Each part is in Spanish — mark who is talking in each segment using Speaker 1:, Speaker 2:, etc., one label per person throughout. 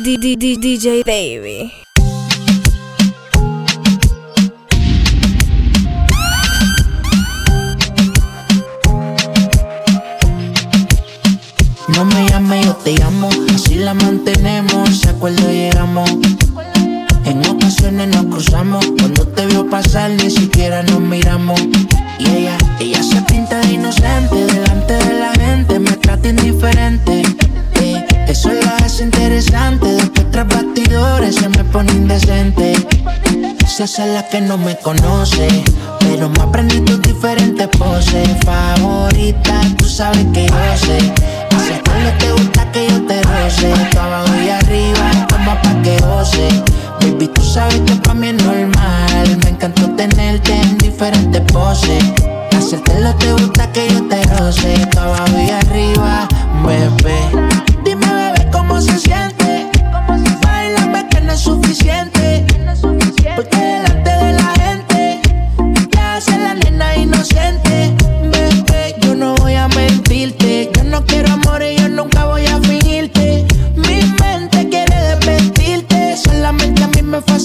Speaker 1: D D D DJ Baby.
Speaker 2: No me llames, yo te llamo. Así la mantenemos, se acuerdo llegamos. En ocasiones nos cruzamos. Cuando te vio pasar, ni siquiera nos miramos. Y ella, ella se pinta de inocente. Delante de la gente me trata indiferente. Eh, eso lo hace interesante. Después tras bastidores se me pone indecente. Se hace la que no me conoce. Pero me aprendí tus diferentes poses. Favorita, tú sabes que yo sé. Ese cuando te gusta que yo te roce. Tú abajo y arriba, toma pa' que goce. Baby, tú sabes que pa' mí es normal. Me encantó tenerte en diferentes poses. Hacértelo te gusta que yo te roce. Tú abajo y arriba, bebé.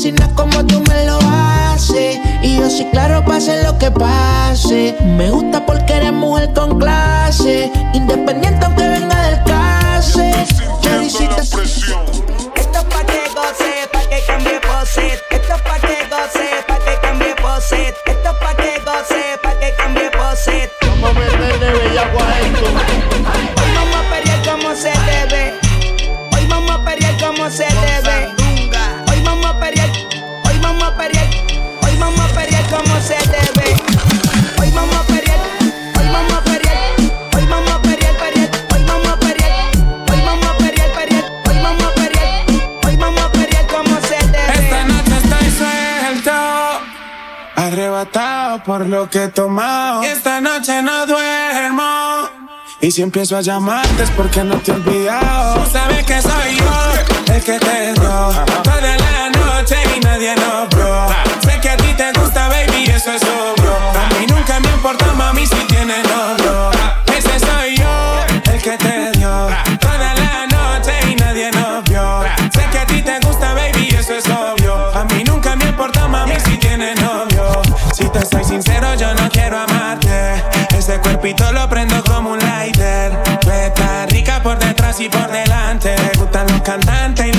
Speaker 2: cocinas como tú me lo haces. Y yo sí, claro, pase lo que pase. Me gusta porque eres mujer con clase. Independiente aunque
Speaker 3: lo que he tomado. Y esta noche no duermo. Y si empiezo a llamarte es porque no te he olvidado. Tú sabes que soy yo el que te dio toda la noche y nadie nos vio. Sé que a ti te gusta, baby, eso es obvio. A mí nunca me importa, mami, si yo no quiero amarte. Ese cuerpito lo prendo como un lighter. Tú estás rica por detrás y por delante. Me gustan los cantantes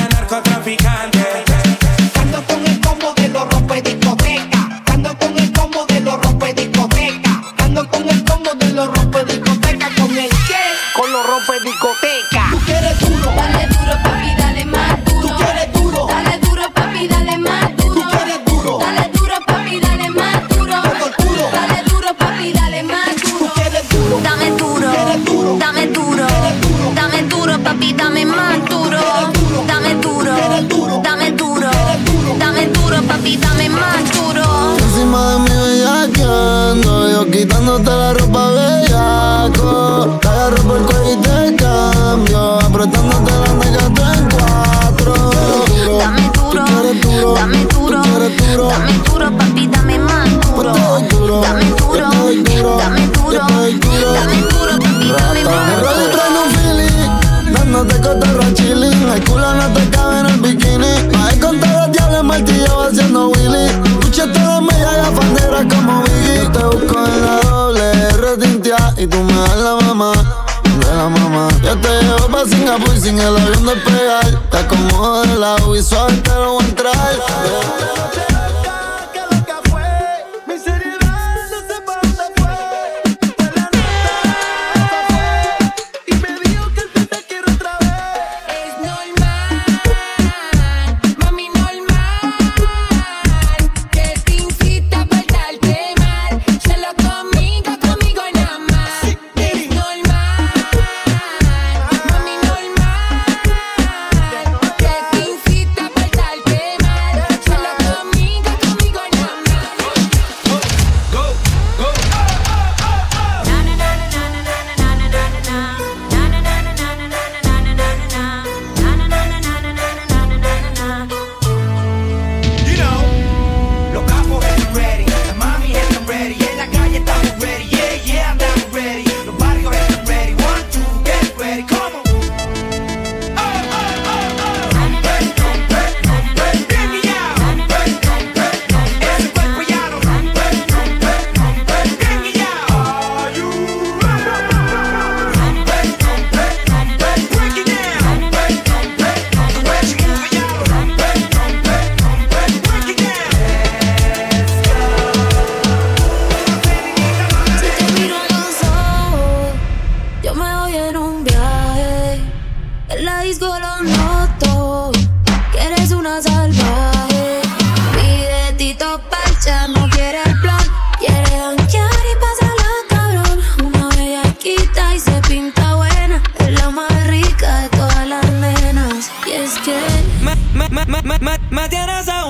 Speaker 4: Madeira's out.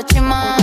Speaker 4: Hiroshima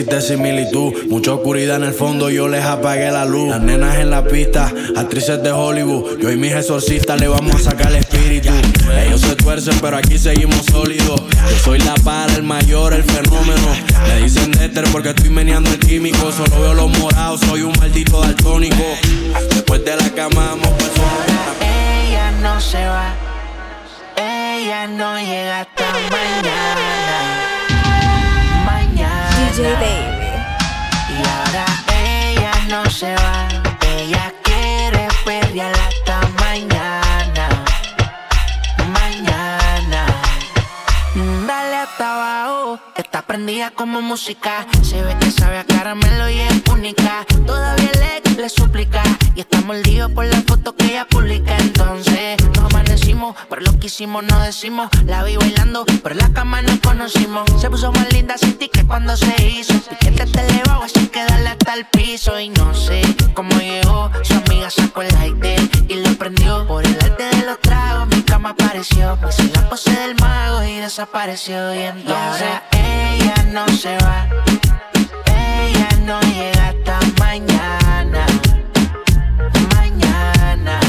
Speaker 5: existe similitud. Mucha oscuridad en el fondo, yo les apagué la luz. Las nenas en la pista, actrices de Hollywood. Yo y mis exorcistas le vamos a sacar el espíritu. Ellos se tuercen, pero aquí seguimos sólidos. Yo soy la para, el mayor, el fenómeno. Me dicen Dexter porque estoy meneando el químico. Solo veo los morados, soy un maldito daltónico. Después de la cama, vamos Ahora
Speaker 2: Ella no se va, ella no llega hasta mañana. Y ahora ella no se va, ella quiere perrear hasta mañana. Mañana. Dale hasta abajo prendida como música. Se ve que sabe a caramelo y es única. Todavía le, le suplica. Y está mordido por la foto que ella publica. Entonces, no amanecimos, pero lo que hicimos no decimos. La vi bailando, pero la cama no conocimos. Se puso más linda sin ti que cuando se hizo. Piquete te elevado, así que dale hasta el piso. Y no sé cómo llegó. Su amiga sacó el lighter y lo prendió por el arte apareció. Pues en la pose del mago y desapareció. Y entonces ella no se va. Ella no llega hasta mañana. Mañana.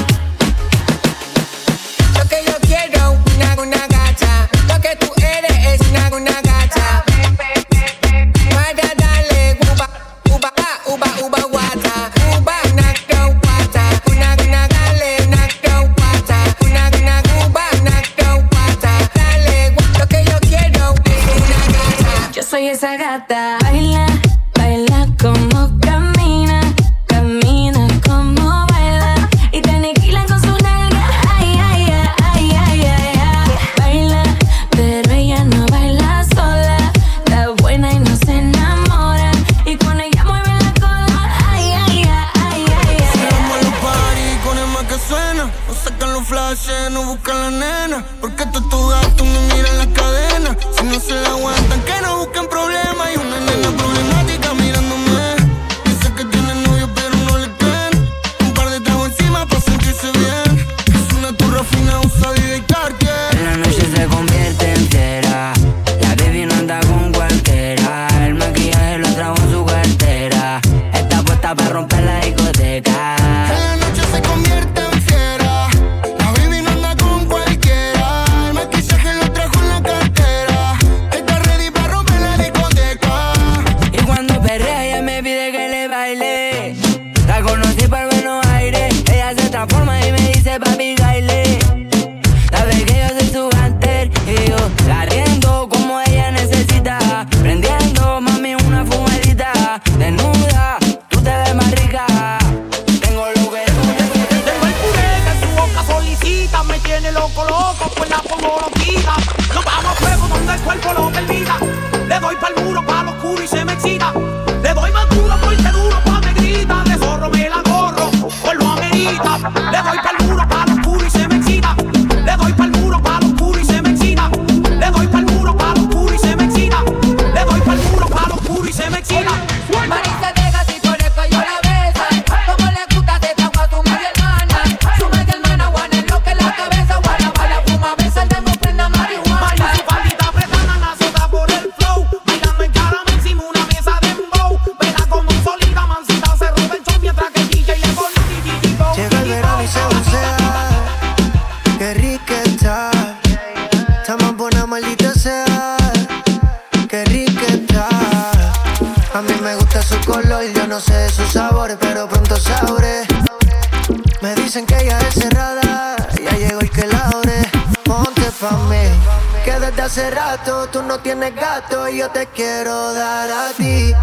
Speaker 6: Lo que yo quiero, una, una gacha. Lo que tú eres es una, una gacha.
Speaker 7: no
Speaker 5: sé sus sabores, pero pronto sabré. Me dicen que ella es cerrada, ya llegó el que la ore. Ponte pa' mí, que desde hace rato tú no tienes gato y yo te quiero dar a ti.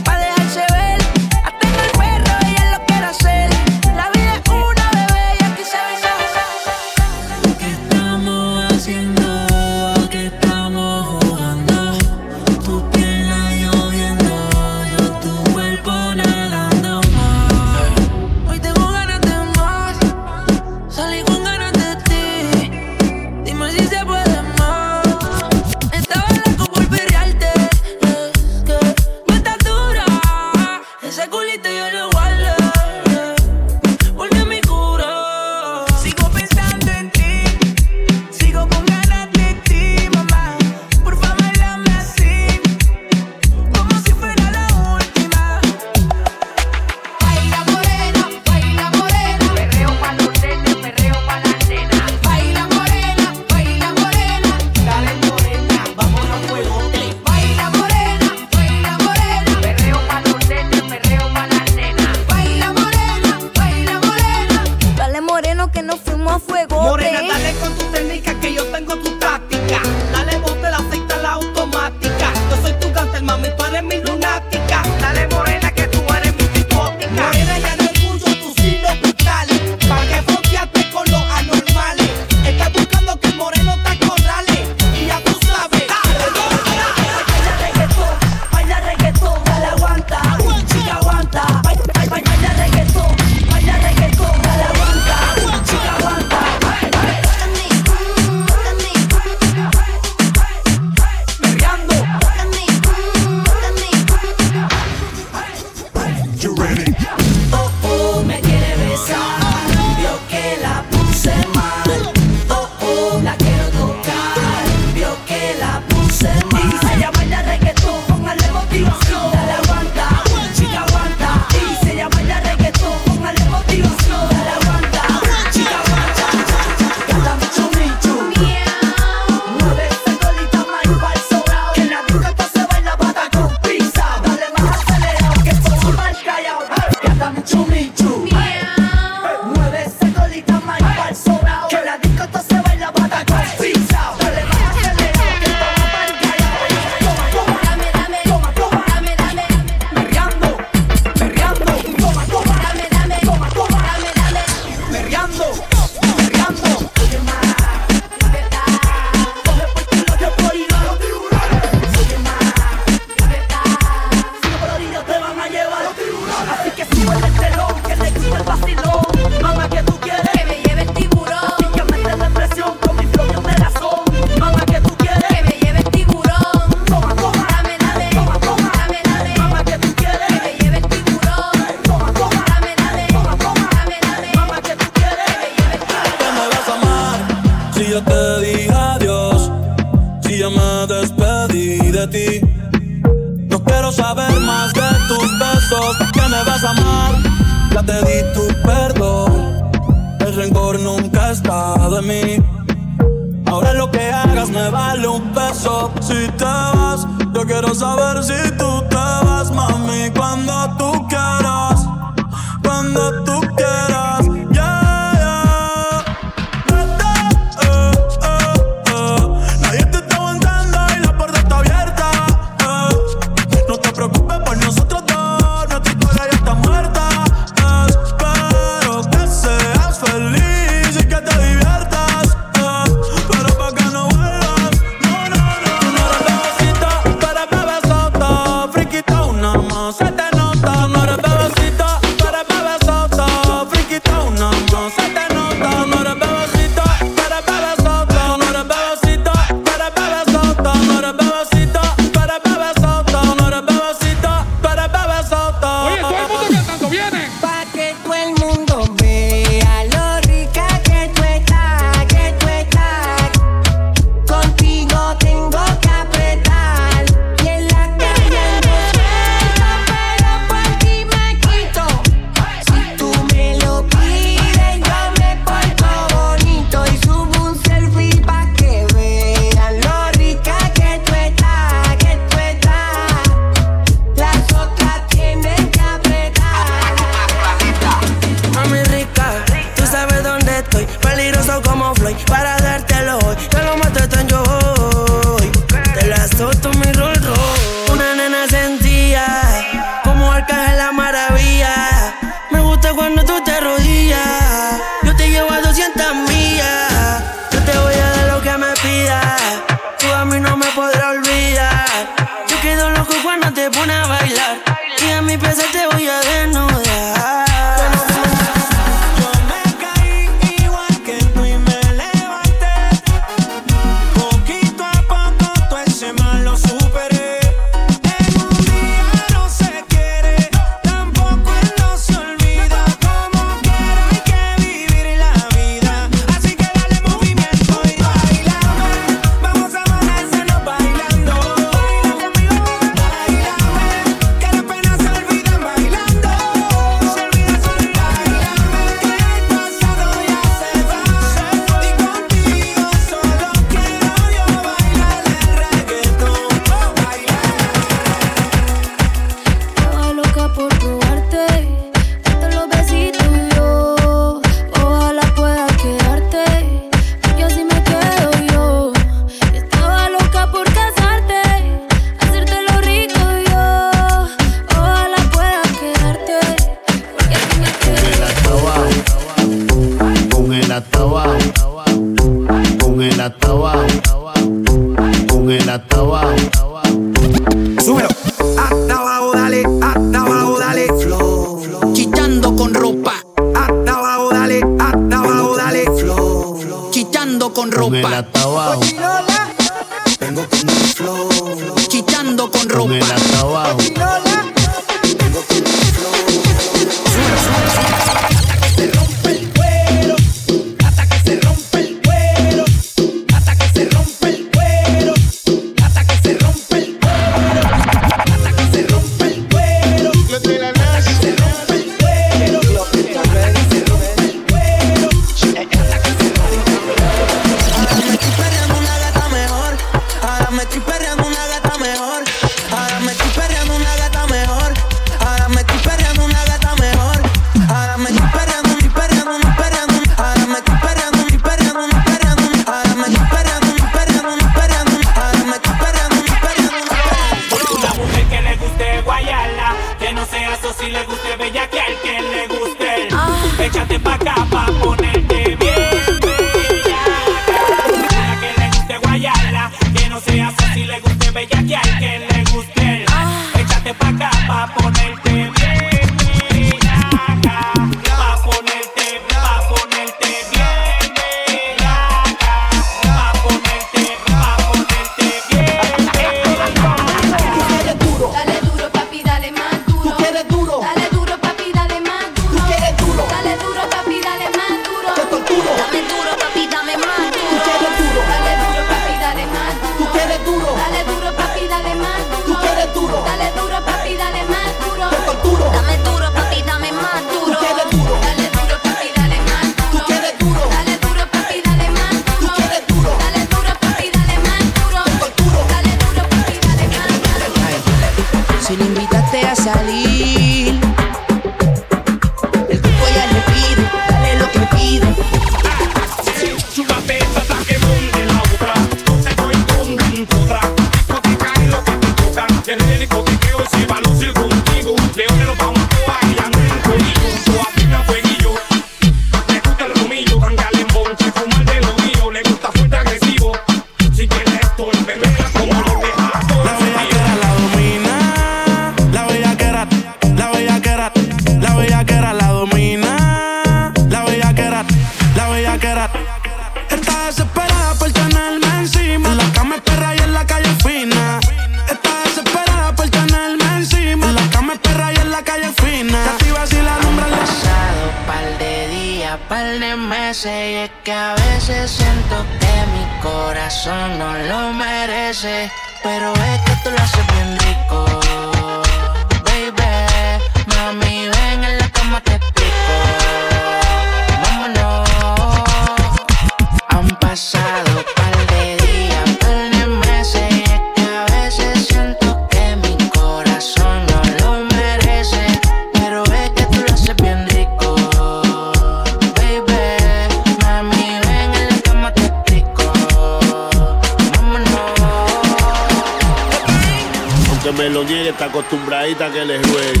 Speaker 8: que
Speaker 2: les juegue.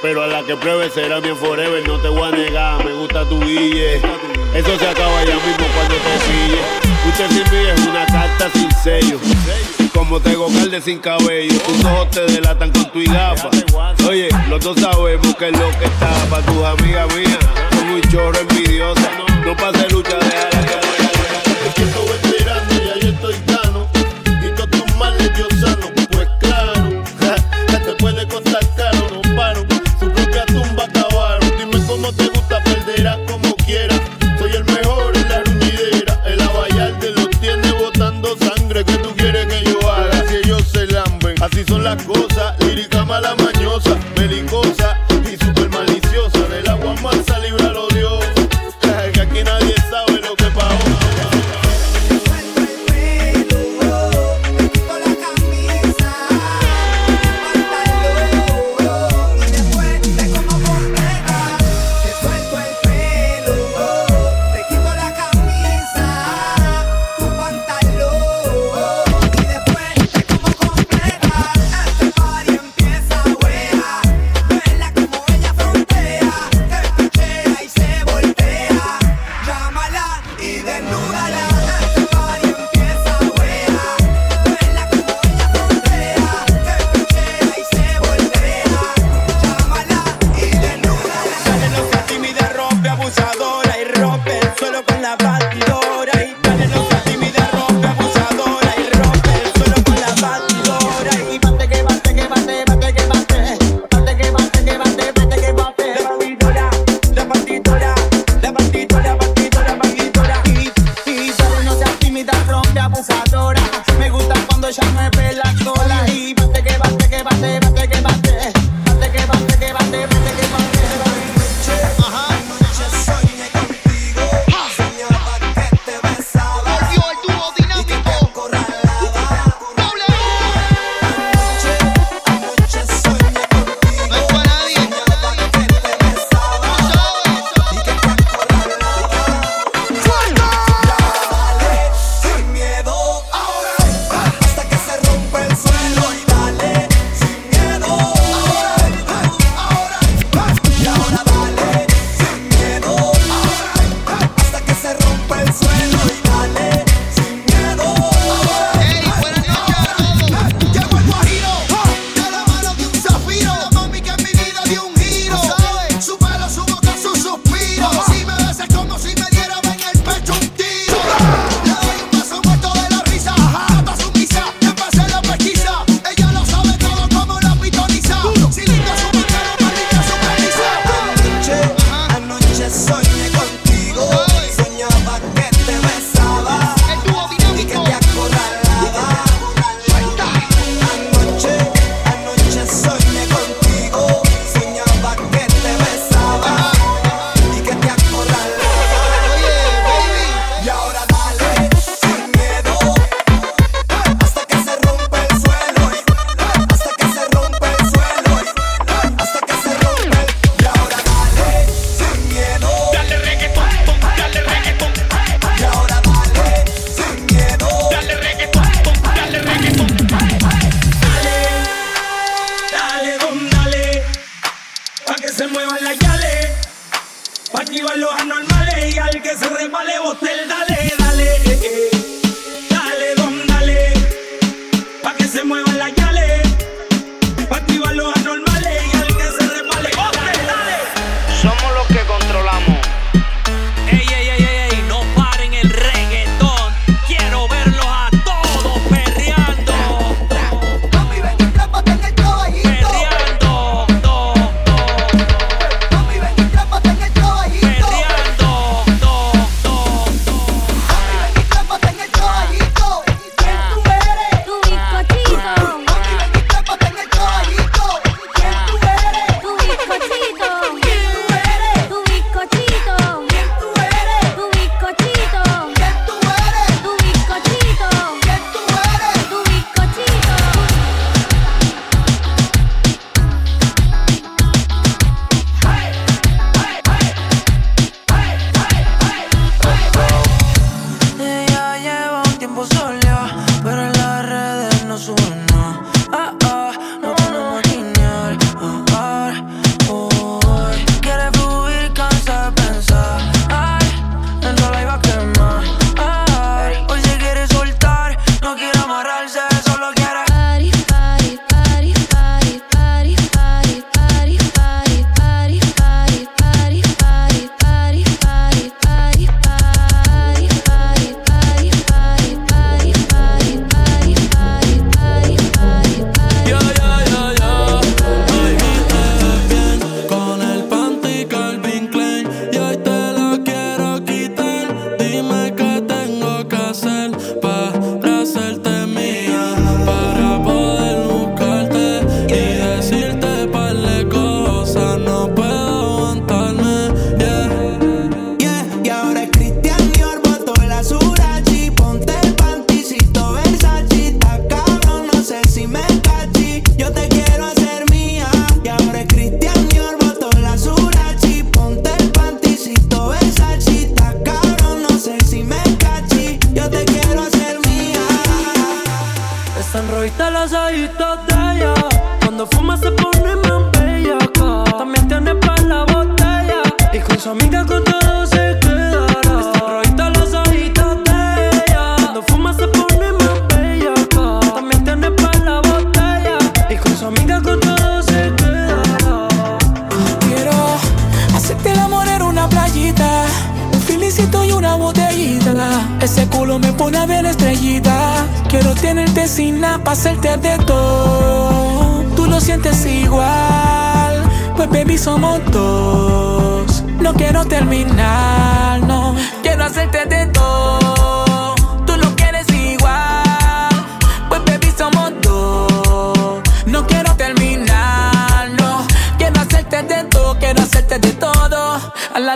Speaker 2: Pero a la
Speaker 9: que pruebe será bien forever, no te voy a negar, me gusta tu guille. Eso se acaba ya mismo cuando te pille. Usted sin mí es una carta sin sello. Como tengo calde sin cabello, tus ojos te delatan con tu gafa. Oye, los dos sabemos que es lo que está para tus amigas mías. Son un chorro envidiosa. No pase lucha, déjala que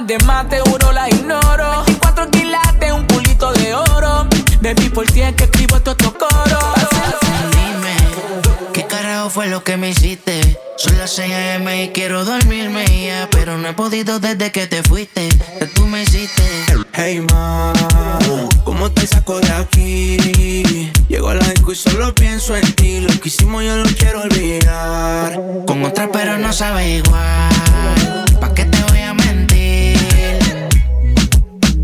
Speaker 10: A
Speaker 11: las
Speaker 12: demás te la ignoro. 24 quilates, un culito de oro. Baby, por ti que escribo estos coro.
Speaker 2: Dime, ¿qué carajo fue lo que me hiciste? Son las 6 a.m. y quiero dormirme ya, pero no he podido desde que te fuiste. Que tú me hiciste.
Speaker 13: Hey ma, ¿cómo te saco de aquí? Llego a la disco y solo pienso en ti. Lo que hicimos yo lo quiero olvidar.
Speaker 2: Con otra, pero no sabe igual. ¿Pa' qué te voy a mentir?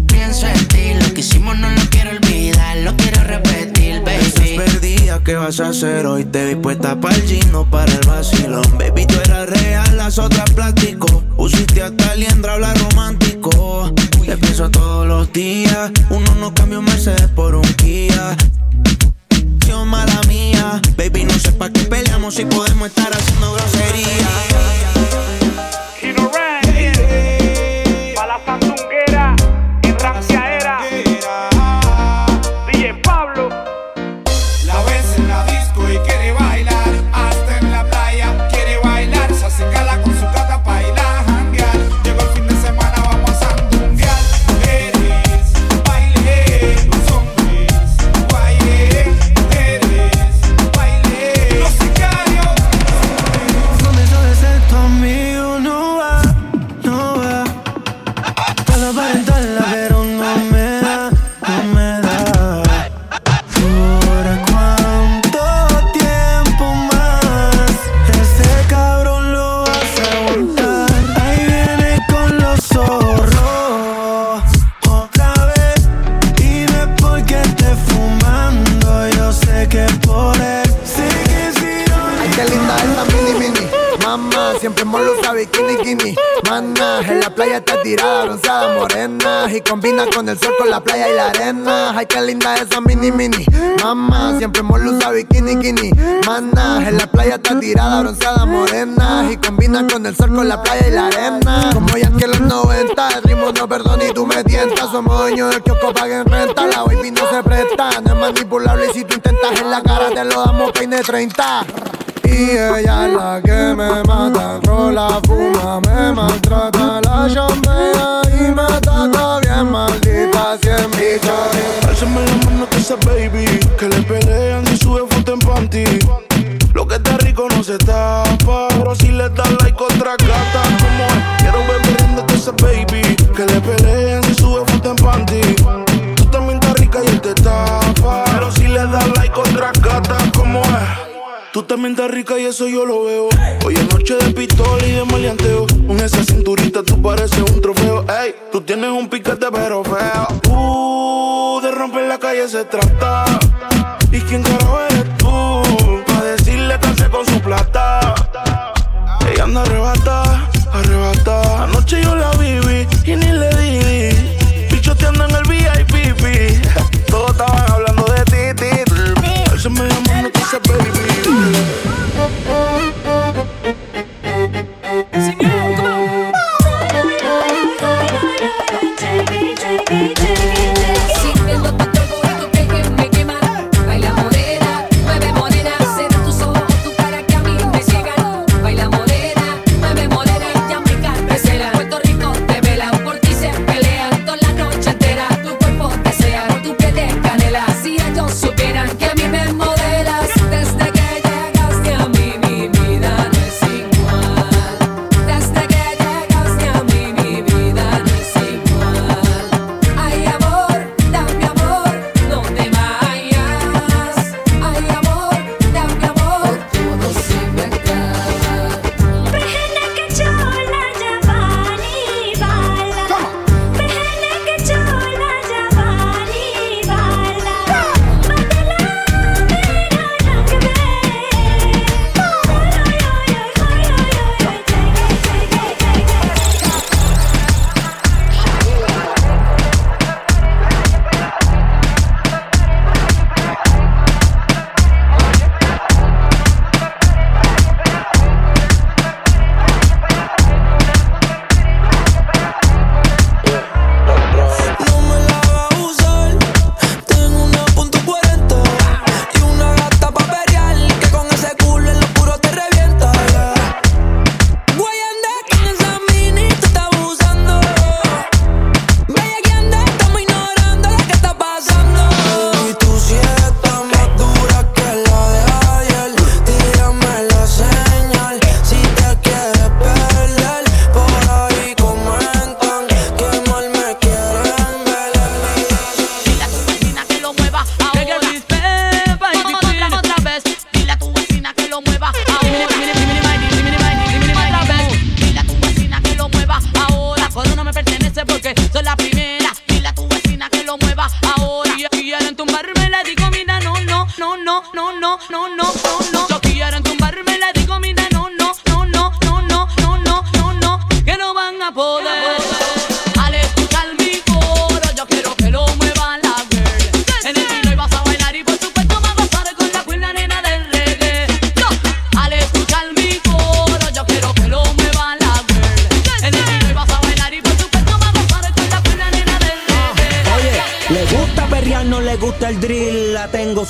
Speaker 2: Pienso en ti, lo que hicimos no lo quiero olvidar, lo quiero repetir,
Speaker 13: Estás perdida, ¿qué vas a hacer hoy? Te vi puesta para el gino, para el vacilón. Baby, tú eras real, las otras plástico. Pusiste hasta liendra, habla romántico. Te pienso todos los días. Uno no cambia un Mercedes por un Kia. Mala mía. Baby, no sé pa' qué peleamos si podemos estar haciendo grosería.
Speaker 14: Ay, qué linda esa mini mini. Mamá, siempre hemos usado bikini bikini. Mana, en la playa está tirada, bronceada, morena. Y combina con el sol, con la playa y la arena. Como ya que los 90, el ritmo no perdona y tú me tientas. Somos dueños del kiosco, paguen renta. La baby no se presta, no es manipulable. Y si tú intentas en la cara, te lo damos peine 30. Y ella es la que me mata, rola, fuma, me maltrata, la chambea
Speaker 15: esa baby Que le pelean y sube foto en panty Lo que está rico no se tapa Pero si le das like otra gata Como es, quiero ver riéndote esa baby Que le pelean y sube foto en panty Tú también estás rica y él te tapa Pero si le das like otra gata Como es Tú también estás rica y eso yo lo veo. Hoy es noche de pistola y de maleanteo. Con esa cinturita tú pareces un trofeo. Ey, tú tienes un piquete pero feo. Uh, calle se trata. ¿Y quién carajo eres tú? Pa' decirle que con su plata. Ella anda arrebata, arrebata. Anoche yo la viví y ni le di.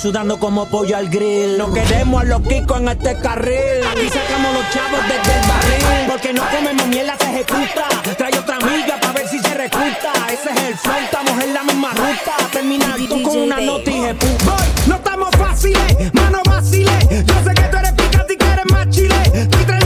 Speaker 16: Sudando como pollo al grill. No queremos a los kikos en este carril. Aquí sacamos los chavos desde el barril. Porque no comemos mierda, se ejecuta. Trae otra amiga para ver si se recluta. Ese es el flow, estamos en la misma ruta. Terminar tú con una nota y Boy, no estamos fáciles, mano vaciles. Yo sé que tú eres picante y que eres más chile. Estoy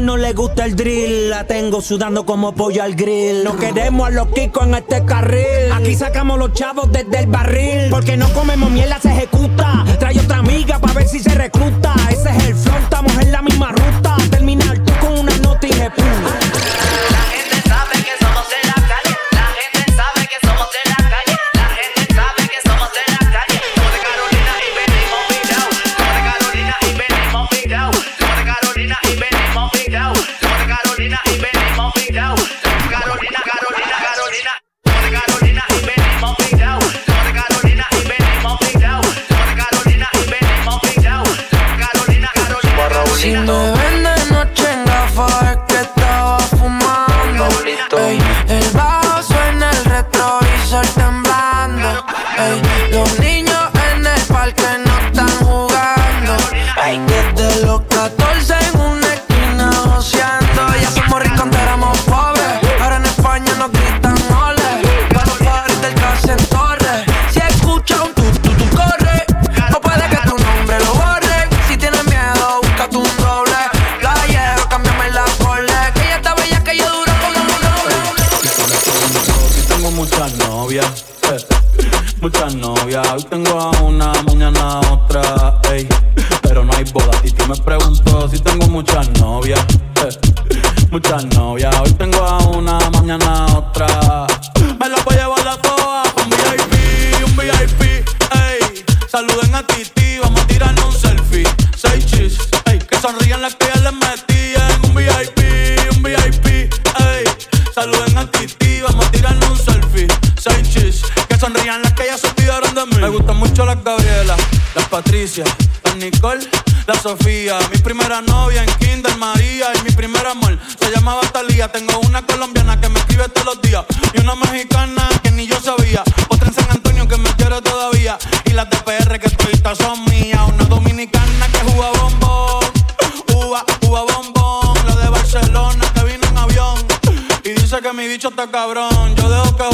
Speaker 16: no le gusta el drill. La tengo sudando como pollo al grill. No queremos a los kikos en este carril. Aquí sacamos los chavos desde el barril. Porque no comemos mierda, se ejecuta. Trae otra amiga para ver si se recluta. Ese es el flow, estamos en la misma ruta. Terminar
Speaker 5: muchas novias, eh, muchas novias. Hoy tengo a una, mañana otra. Me la voy a llevar a todas. Un VIP, un VIP, ey. Saluden a Titi, vamos a tirarnos un selfie. Seis chis, ey. Que sonrían las que ya les metí en un VIP, un VIP, ey. Saluden a Titi, vamos a tirarnos un selfie. Seis chis, que sonrían las que ya se olvidaron de mí. Me gustan mucho las Gabriela, las Patricia, las Nicole, la Sofía. Mi primera novia en Kinder María y mi primer amor se llamaba Talía. Tengo una colombiana que me escribe todos los días y una mexicana que ni yo sabía. Otra en San Antonio que me quiere todavía y las de PR que toditas son mías. Una dominicana que juega bombón, uva, uva bombón. La de Barcelona que vino en avión y dice que mi bicho está cabrón. Yo dejo que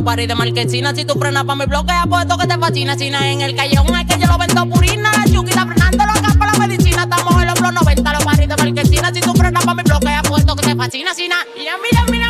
Speaker 17: Los paris de marquesina, si tú frenas pa' mi bloque, apuesto que te fascina. Sina en el callejón, es que yo lo vendo purina. La chuquita frenando los campos, la medicina. Estamos en los bloques 90, los paris de marquesina. Si tú frenas pa' mi bloque, apuesto que te fascina. Sina, mira, mira, mira.